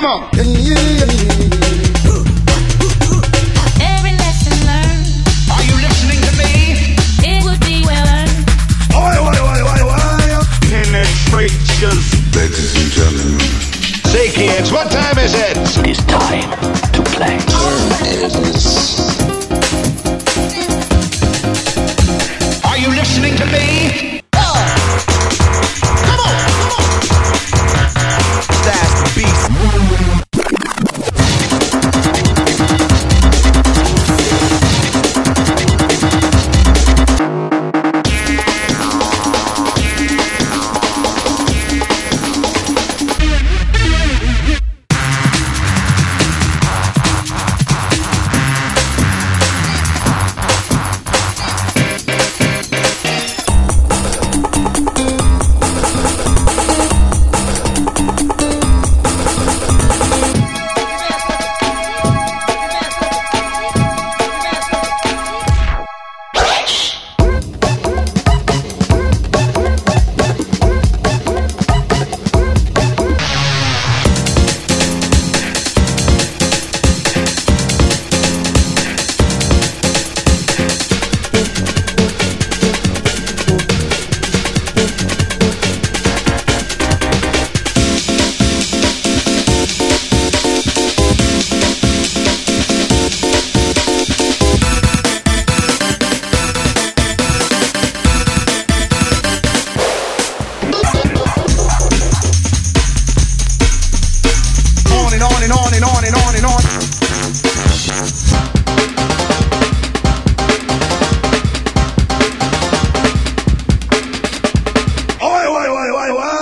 Come on. Every lesson learned, Are you listening to me? it would be well earned. Oi, oi, oi, oi, oi. Penetration. Ladies and gentlemen, Say, kids, what time is it? It is time to play. Are you listening to me? Iowa.